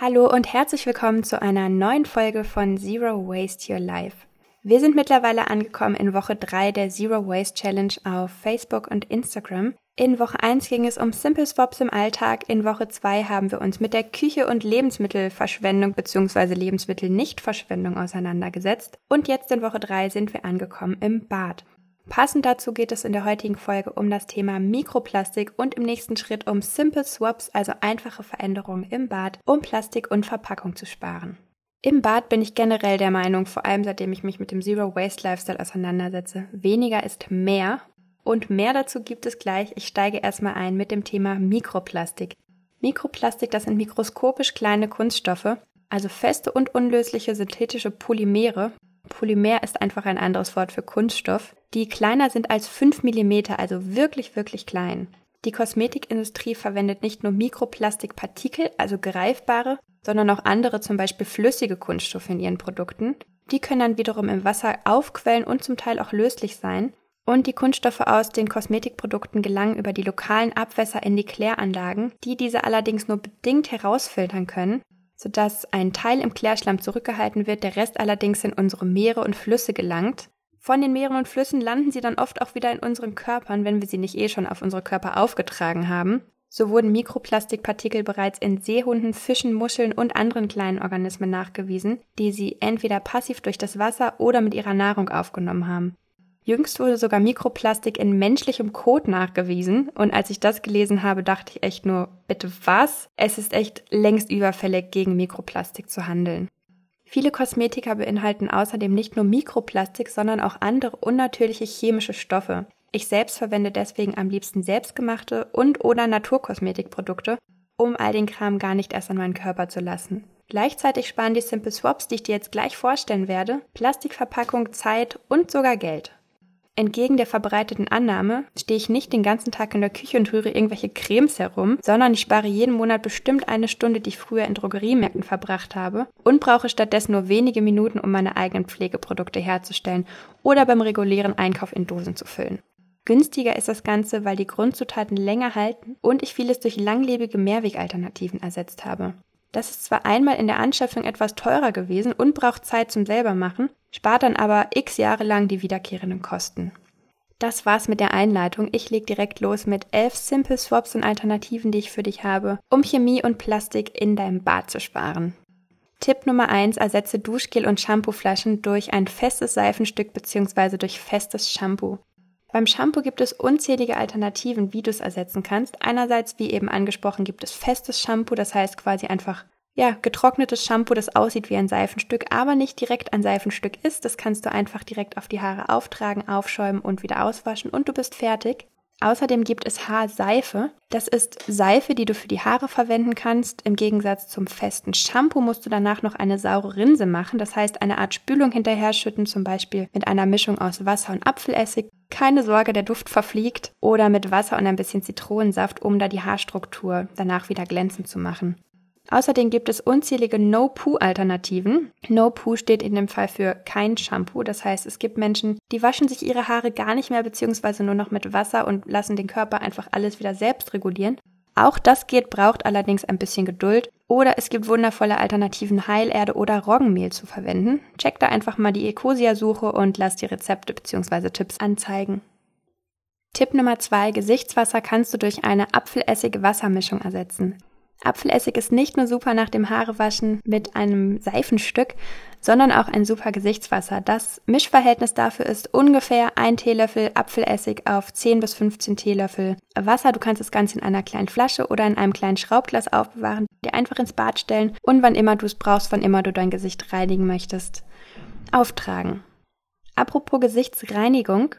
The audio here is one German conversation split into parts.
Hallo und herzlich willkommen zu einer neuen Folge von Zero Waste Your Life. Wir sind mittlerweile angekommen in Woche 3 der Zero Waste Challenge auf Facebook und Instagram. In Woche 1 ging es um Simple Swaps im Alltag. In Woche 2 haben wir uns mit der Küche und Lebensmittelverschwendung bzw. Lebensmittelnichtverschwendung auseinandergesetzt. Und jetzt in Woche 3 sind wir angekommen im Bad. Passend dazu geht es in der heutigen Folge um das Thema Mikroplastik und im nächsten Schritt um Simple Swaps, also einfache Veränderungen im Bad, um Plastik und Verpackung zu sparen. Im Bad bin ich generell der Meinung, vor allem seitdem ich mich mit dem Zero Waste Lifestyle auseinandersetze, weniger ist mehr und mehr dazu gibt es gleich. Ich steige erstmal ein mit dem Thema Mikroplastik. Mikroplastik, das sind mikroskopisch kleine Kunststoffe, also feste und unlösliche synthetische Polymere. Polymer ist einfach ein anderes Wort für Kunststoff, die kleiner sind als 5 mm, also wirklich, wirklich klein. Die Kosmetikindustrie verwendet nicht nur Mikroplastikpartikel, also greifbare, sondern auch andere, zum Beispiel flüssige Kunststoffe in ihren Produkten. Die können dann wiederum im Wasser aufquellen und zum Teil auch löslich sein. Und die Kunststoffe aus den Kosmetikprodukten gelangen über die lokalen Abwässer in die Kläranlagen, die diese allerdings nur bedingt herausfiltern können, sodass ein Teil im Klärschlamm zurückgehalten wird, der Rest allerdings in unsere Meere und Flüsse gelangt. Von den Meeren und Flüssen landen sie dann oft auch wieder in unseren Körpern, wenn wir sie nicht eh schon auf unsere Körper aufgetragen haben. So wurden Mikroplastikpartikel bereits in Seehunden, Fischen, Muscheln und anderen kleinen Organismen nachgewiesen, die sie entweder passiv durch das Wasser oder mit ihrer Nahrung aufgenommen haben. Jüngst wurde sogar Mikroplastik in menschlichem Kot nachgewiesen und als ich das gelesen habe, dachte ich echt nur, bitte was? Es ist echt längst überfällig, gegen Mikroplastik zu handeln. Viele Kosmetika beinhalten außerdem nicht nur Mikroplastik, sondern auch andere unnatürliche chemische Stoffe, ich selbst verwende deswegen am liebsten selbstgemachte und oder Naturkosmetikprodukte, um all den Kram gar nicht erst an meinen Körper zu lassen. Gleichzeitig sparen die Simple Swaps, die ich dir jetzt gleich vorstellen werde, Plastikverpackung, Zeit und sogar Geld. Entgegen der verbreiteten Annahme stehe ich nicht den ganzen Tag in der Küche und rühre irgendwelche Cremes herum, sondern ich spare jeden Monat bestimmt eine Stunde, die ich früher in Drogeriemärkten verbracht habe und brauche stattdessen nur wenige Minuten, um meine eigenen Pflegeprodukte herzustellen oder beim regulären Einkauf in Dosen zu füllen. Günstiger ist das Ganze, weil die Grundzutaten länger halten und ich vieles durch langlebige Mehrwegalternativen ersetzt habe. Das ist zwar einmal in der Anschaffung etwas teurer gewesen und braucht Zeit zum selbermachen, spart dann aber x Jahre lang die wiederkehrenden Kosten. Das war's mit der Einleitung. Ich leg direkt los mit elf Simple Swaps und Alternativen, die ich für dich habe, um Chemie und Plastik in deinem Bad zu sparen. Tipp Nummer eins: Ersetze Duschgel und Shampooflaschen durch ein festes Seifenstück bzw. durch festes Shampoo. Beim Shampoo gibt es unzählige Alternativen, wie du es ersetzen kannst. Einerseits, wie eben angesprochen, gibt es festes Shampoo, das heißt quasi einfach ja, getrocknetes Shampoo, das aussieht wie ein Seifenstück, aber nicht direkt ein Seifenstück ist. Das kannst du einfach direkt auf die Haare auftragen, aufschäumen und wieder auswaschen und du bist fertig. Außerdem gibt es Haarseife. Das ist Seife, die du für die Haare verwenden kannst. Im Gegensatz zum festen Shampoo musst du danach noch eine saure Rinse machen. Das heißt, eine Art Spülung hinterher schütten, zum Beispiel mit einer Mischung aus Wasser und Apfelessig. Keine Sorge, der Duft verfliegt. Oder mit Wasser und ein bisschen Zitronensaft, um da die Haarstruktur danach wieder glänzend zu machen. Außerdem gibt es unzählige No-Poo-Alternativen. No-Poo steht in dem Fall für kein Shampoo. Das heißt, es gibt Menschen, die waschen sich ihre Haare gar nicht mehr beziehungsweise nur noch mit Wasser und lassen den Körper einfach alles wieder selbst regulieren. Auch das geht, braucht allerdings ein bisschen Geduld. Oder es gibt wundervolle Alternativen, Heilerde oder Roggenmehl zu verwenden. Check da einfach mal die Ecosia-Suche und lass die Rezepte bzw. Tipps anzeigen. Tipp Nummer zwei: Gesichtswasser kannst du durch eine Apfelessig-Wassermischung ersetzen. Apfelessig ist nicht nur super nach dem Haarewaschen mit einem Seifenstück, sondern auch ein super Gesichtswasser. Das Mischverhältnis dafür ist ungefähr ein Teelöffel Apfelessig auf 10 bis 15 Teelöffel Wasser. Du kannst das Ganze in einer kleinen Flasche oder in einem kleinen Schraubglas aufbewahren, dir einfach ins Bad stellen und wann immer du es brauchst, wann immer du dein Gesicht reinigen möchtest, auftragen. Apropos Gesichtsreinigung,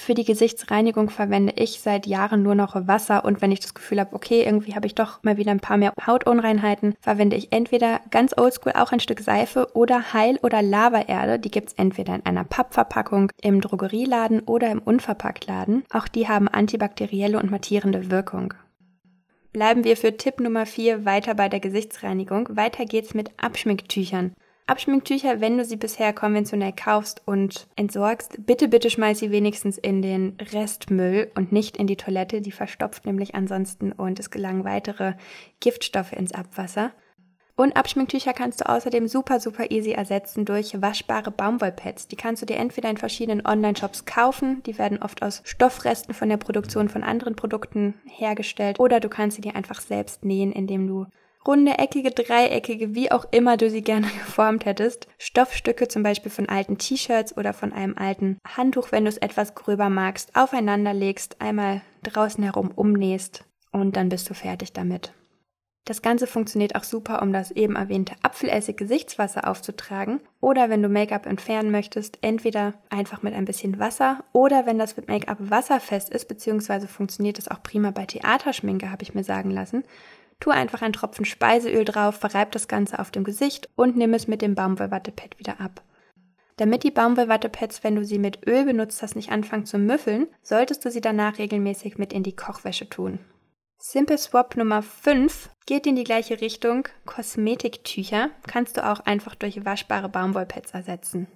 für die Gesichtsreinigung verwende ich seit Jahren nur noch Wasser und wenn ich das Gefühl habe, okay, irgendwie habe ich doch mal wieder ein paar mehr Hautunreinheiten, verwende ich entweder ganz oldschool auch ein Stück Seife oder Heil- oder Lavaerde. Die gibt's entweder in einer Pappverpackung, im Drogerieladen oder im Unverpacktladen. Auch die haben antibakterielle und mattierende Wirkung. Bleiben wir für Tipp Nummer 4 weiter bei der Gesichtsreinigung. Weiter geht's mit Abschminktüchern. Abschminktücher, wenn du sie bisher konventionell kaufst und entsorgst, bitte, bitte schmeiß sie wenigstens in den Restmüll und nicht in die Toilette. Die verstopft nämlich ansonsten und es gelangen weitere Giftstoffe ins Abwasser. Und Abschminktücher kannst du außerdem super, super easy ersetzen durch waschbare Baumwollpads. Die kannst du dir entweder in verschiedenen Online-Shops kaufen. Die werden oft aus Stoffresten von der Produktion von anderen Produkten hergestellt. Oder du kannst sie dir einfach selbst nähen, indem du runde, eckige, dreieckige, wie auch immer du sie gerne geformt hättest. Stoffstücke zum Beispiel von alten T-Shirts oder von einem alten Handtuch, wenn du es etwas gröber magst, aufeinander legst, einmal draußen herum umnähst und dann bist du fertig damit. Das Ganze funktioniert auch super, um das eben erwähnte Apfelessig-Gesichtswasser aufzutragen oder wenn du Make-up entfernen möchtest, entweder einfach mit ein bisschen Wasser oder wenn das mit Make-up wasserfest ist, beziehungsweise funktioniert das auch prima bei Theaterschminke, habe ich mir sagen lassen. Tu einfach einen Tropfen Speiseöl drauf, verreib das Ganze auf dem Gesicht und nimm es mit dem Baumwollwattepad wieder ab. Damit die Baumwollwattepads, wenn du sie mit Öl benutzt hast, nicht anfangen zu müffeln, solltest du sie danach regelmäßig mit in die Kochwäsche tun. Simple Swap Nummer 5 geht in die gleiche Richtung. Kosmetiktücher kannst du auch einfach durch waschbare Baumwollpads ersetzen.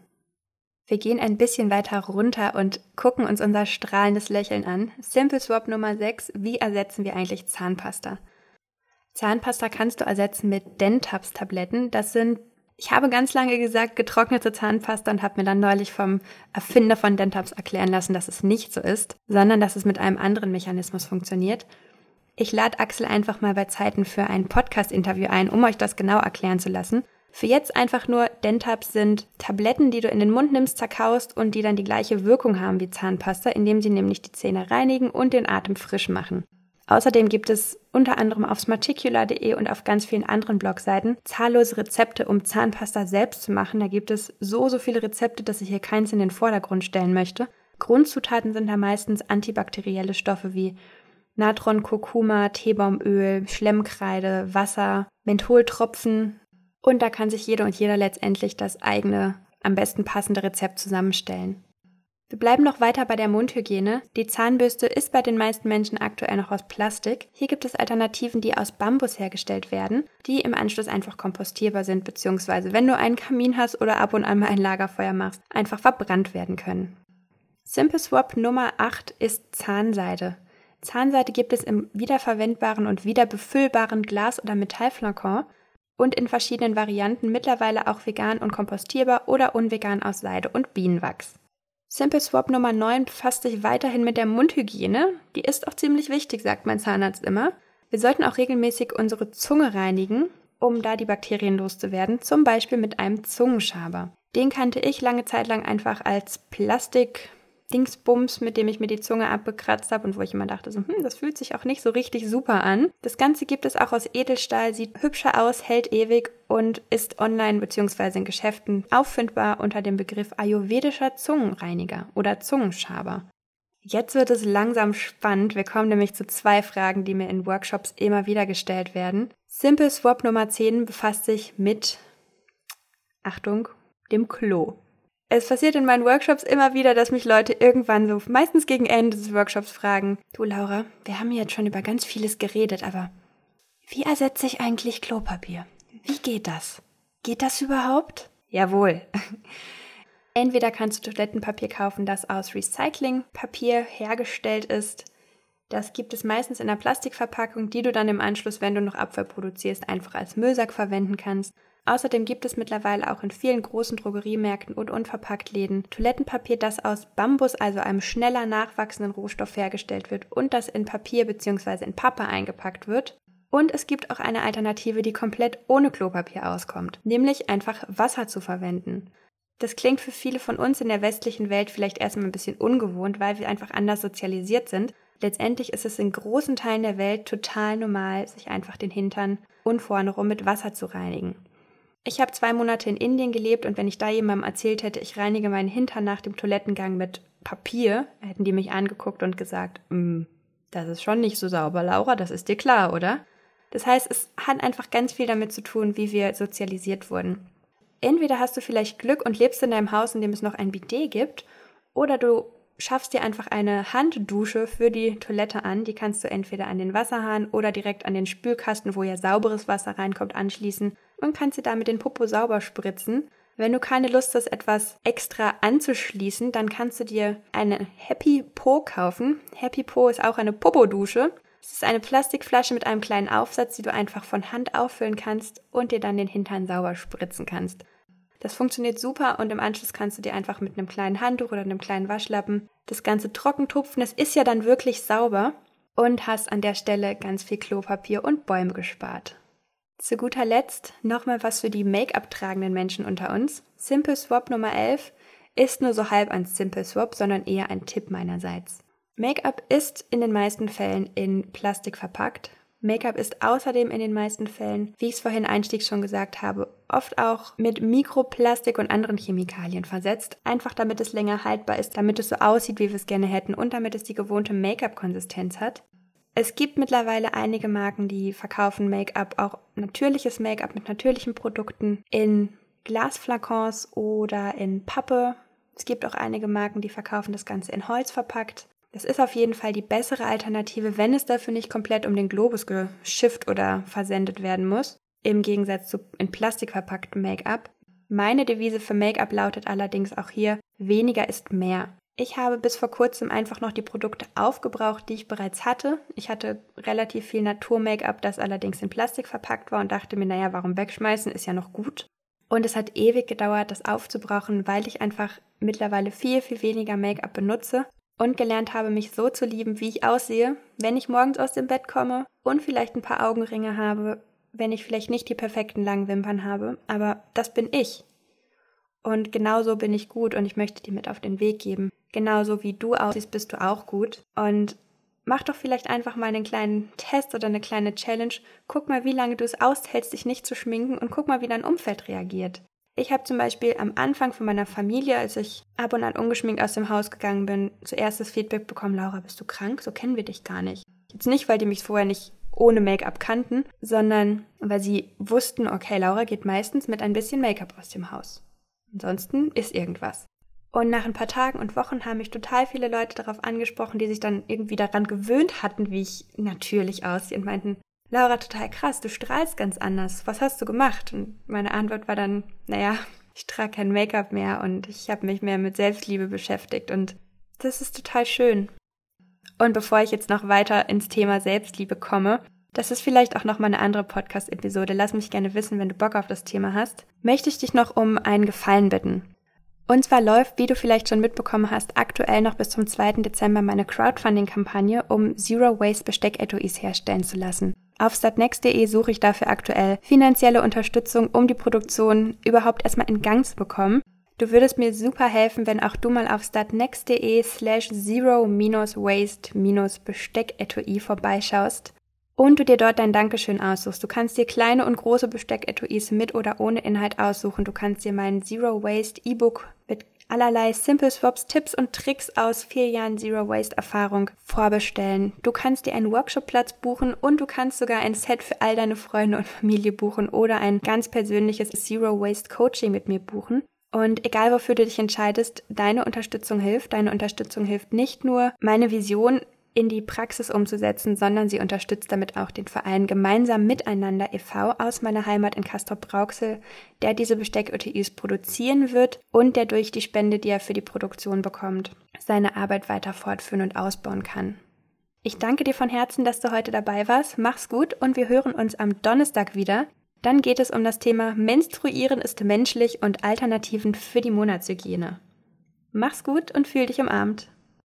Wir gehen ein bisschen weiter runter und gucken uns unser strahlendes Lächeln an. Simple Swap Nummer 6. Wie ersetzen wir eigentlich Zahnpasta? Zahnpasta kannst du ersetzen mit Dentabs-Tabletten. Das sind, ich habe ganz lange gesagt, getrocknete Zahnpasta und habe mir dann neulich vom Erfinder von Dentabs erklären lassen, dass es nicht so ist, sondern dass es mit einem anderen Mechanismus funktioniert. Ich lade Axel einfach mal bei Zeiten für ein Podcast-Interview ein, um euch das genau erklären zu lassen. Für jetzt einfach nur, Dentabs sind Tabletten, die du in den Mund nimmst, zerkaust und die dann die gleiche Wirkung haben wie Zahnpasta, indem sie nämlich die Zähne reinigen und den Atem frisch machen. Außerdem gibt es unter anderem auf smarticular.de und auf ganz vielen anderen Blogseiten zahllose Rezepte, um Zahnpasta selbst zu machen. Da gibt es so, so viele Rezepte, dass ich hier keins in den Vordergrund stellen möchte. Grundzutaten sind da meistens antibakterielle Stoffe wie Natron, Kurkuma, Teebaumöl, Schlemmkreide, Wasser, Mentholtropfen. Und da kann sich jeder und jeder letztendlich das eigene, am besten passende Rezept zusammenstellen. Wir bleiben noch weiter bei der Mundhygiene. Die Zahnbürste ist bei den meisten Menschen aktuell noch aus Plastik. Hier gibt es Alternativen, die aus Bambus hergestellt werden, die im Anschluss einfach kompostierbar sind, beziehungsweise wenn du einen Kamin hast oder ab und an mal ein Lagerfeuer machst, einfach verbrannt werden können. Simple Swap Nummer 8 ist Zahnseide. Zahnseide gibt es im wiederverwendbaren und wiederbefüllbaren Glas- oder Metallflakon und in verschiedenen Varianten, mittlerweile auch vegan und kompostierbar oder unvegan aus Seide und Bienenwachs. Simple Swap Nummer 9 befasst sich weiterhin mit der Mundhygiene. Die ist auch ziemlich wichtig, sagt mein Zahnarzt immer. Wir sollten auch regelmäßig unsere Zunge reinigen, um da die Bakterien loszuwerden, zum Beispiel mit einem Zungenschaber. Den kannte ich lange Zeit lang einfach als Plastik Dingsbums, mit dem ich mir die Zunge abgekratzt habe und wo ich immer dachte, so, hm, das fühlt sich auch nicht so richtig super an. Das Ganze gibt es auch aus Edelstahl, sieht hübscher aus, hält ewig und ist online bzw. in Geschäften auffindbar unter dem Begriff ayurvedischer Zungenreiniger oder Zungenschaber. Jetzt wird es langsam spannend. Wir kommen nämlich zu zwei Fragen, die mir in Workshops immer wieder gestellt werden. Simple Swap Nummer 10 befasst sich mit, Achtung, dem Klo. Es passiert in meinen Workshops immer wieder, dass mich Leute irgendwann so, meistens gegen Ende des Workshops fragen, du Laura, wir haben jetzt schon über ganz vieles geredet, aber wie ersetze ich eigentlich Klopapier? Wie geht das? Geht das überhaupt? Jawohl. Entweder kannst du Toilettenpapier kaufen, das aus Recyclingpapier hergestellt ist. Das gibt es meistens in einer Plastikverpackung, die du dann im Anschluss, wenn du noch Abfall produzierst, einfach als Müllsack verwenden kannst. Außerdem gibt es mittlerweile auch in vielen großen Drogeriemärkten und Unverpacktläden Toilettenpapier, das aus Bambus, also einem schneller nachwachsenden Rohstoff hergestellt wird und das in Papier bzw. in Pappe eingepackt wird. Und es gibt auch eine Alternative, die komplett ohne Klopapier auskommt, nämlich einfach Wasser zu verwenden. Das klingt für viele von uns in der westlichen Welt vielleicht erstmal ein bisschen ungewohnt, weil wir einfach anders sozialisiert sind. Letztendlich ist es in großen Teilen der Welt total normal, sich einfach den Hintern und vorne rum mit Wasser zu reinigen. Ich habe zwei Monate in Indien gelebt und wenn ich da jemandem erzählt hätte, ich reinige meinen Hintern nach dem Toilettengang mit Papier, hätten die mich angeguckt und gesagt, mm, das ist schon nicht so sauber, Laura, das ist dir klar, oder? Das heißt, es hat einfach ganz viel damit zu tun, wie wir sozialisiert wurden. Entweder hast du vielleicht Glück und lebst in deinem Haus, in dem es noch ein Bidet gibt, oder du schaffst dir einfach eine Handdusche für die Toilette an. Die kannst du entweder an den Wasserhahn oder direkt an den Spülkasten, wo ja sauberes Wasser reinkommt, anschließen und kannst dir damit den Popo sauber spritzen. Wenn du keine Lust hast, etwas extra anzuschließen, dann kannst du dir eine Happy Po kaufen. Happy Po ist auch eine Popo-Dusche. Es ist eine Plastikflasche mit einem kleinen Aufsatz, die du einfach von Hand auffüllen kannst und dir dann den Hintern sauber spritzen kannst. Das funktioniert super und im Anschluss kannst du dir einfach mit einem kleinen Handtuch oder einem kleinen Waschlappen das Ganze trocken tupfen. Es ist ja dann wirklich sauber und hast an der Stelle ganz viel Klopapier und Bäume gespart. Zu guter Letzt nochmal was für die Make-up tragenden Menschen unter uns. Simple Swap Nummer 11 ist nur so halb ein Simple Swap, sondern eher ein Tipp meinerseits. Make-up ist in den meisten Fällen in Plastik verpackt. Make-up ist außerdem in den meisten Fällen, wie ich es vorhin einstiegs schon gesagt habe, oft auch mit Mikroplastik und anderen Chemikalien versetzt, einfach damit es länger haltbar ist, damit es so aussieht, wie wir es gerne hätten und damit es die gewohnte Make-up-Konsistenz hat. Es gibt mittlerweile einige Marken, die verkaufen Make-up, auch natürliches Make-up mit natürlichen Produkten in Glasflakons oder in Pappe. Es gibt auch einige Marken, die verkaufen das Ganze in Holz verpackt. Das ist auf jeden Fall die bessere Alternative, wenn es dafür nicht komplett um den Globus geschifft oder versendet werden muss, im Gegensatz zu in Plastik verpacktem Make-up. Meine Devise für Make-up lautet allerdings auch hier, weniger ist mehr. Ich habe bis vor kurzem einfach noch die Produkte aufgebraucht, die ich bereits hatte. Ich hatte relativ viel Natur-Make-up, das allerdings in Plastik verpackt war und dachte mir, naja, warum wegschmeißen, ist ja noch gut. Und es hat ewig gedauert, das aufzubrauchen, weil ich einfach mittlerweile viel, viel weniger Make-up benutze und gelernt habe, mich so zu lieben, wie ich aussehe, wenn ich morgens aus dem Bett komme und vielleicht ein paar Augenringe habe, wenn ich vielleicht nicht die perfekten langen Wimpern habe, aber das bin ich. Und genauso bin ich gut und ich möchte dir mit auf den Weg geben. Genauso wie du aussiehst, bist du auch gut. Und mach doch vielleicht einfach mal einen kleinen Test oder eine kleine Challenge. Guck mal, wie lange du es aushältst, dich nicht zu schminken und guck mal, wie dein Umfeld reagiert. Ich habe zum Beispiel am Anfang von meiner Familie, als ich ab und an ungeschminkt aus dem Haus gegangen bin, zuerst das Feedback bekommen, Laura, bist du krank? So kennen wir dich gar nicht. Jetzt nicht, weil die mich vorher nicht ohne Make-up kannten, sondern weil sie wussten, okay, Laura geht meistens mit ein bisschen Make-up aus dem Haus. Ansonsten ist irgendwas. Und nach ein paar Tagen und Wochen haben mich total viele Leute darauf angesprochen, die sich dann irgendwie daran gewöhnt hatten, wie ich natürlich aussehe und meinten, Laura, total krass, du strahlst ganz anders. Was hast du gemacht? Und meine Antwort war dann, naja, ich trage kein Make-up mehr und ich habe mich mehr mit Selbstliebe beschäftigt und das ist total schön. Und bevor ich jetzt noch weiter ins Thema Selbstliebe komme, das ist vielleicht auch nochmal eine andere Podcast-Episode. Lass mich gerne wissen, wenn du Bock auf das Thema hast. Möchte ich dich noch um einen Gefallen bitten. Und zwar läuft, wie du vielleicht schon mitbekommen hast, aktuell noch bis zum 2. Dezember meine Crowdfunding-Kampagne, um Zero Waste Besteck-Etuis herstellen zu lassen. Auf startnext.de suche ich dafür aktuell finanzielle Unterstützung, um die Produktion überhaupt erstmal in Gang zu bekommen. Du würdest mir super helfen, wenn auch du mal auf startnext.de slash zero-waste-besteck-etui vorbeischaust und du dir dort dein Dankeschön aussuchst. Du kannst dir kleine und große Bestecketuis mit oder ohne Inhalt aussuchen. Du kannst dir mein Zero Waste E-Book mit allerlei Simple Swaps, Tipps und Tricks aus vier Jahren Zero Waste Erfahrung vorbestellen. Du kannst dir einen Workshopplatz buchen und du kannst sogar ein Set für all deine Freunde und Familie buchen oder ein ganz persönliches Zero Waste Coaching mit mir buchen. Und egal wofür du dich entscheidest, deine Unterstützung hilft. Deine Unterstützung hilft nicht nur, meine Vision in die Praxis umzusetzen, sondern sie unterstützt damit auch den Verein Gemeinsam Miteinander e.V. aus meiner Heimat in Castrop-Rauxel, der diese Besteck-OTIs produzieren wird und der durch die Spende, die er für die Produktion bekommt, seine Arbeit weiter fortführen und ausbauen kann. Ich danke dir von Herzen, dass du heute dabei warst. Mach's gut und wir hören uns am Donnerstag wieder. Dann geht es um das Thema Menstruieren ist menschlich und Alternativen für die Monatshygiene. Mach's gut und fühl dich umarmt.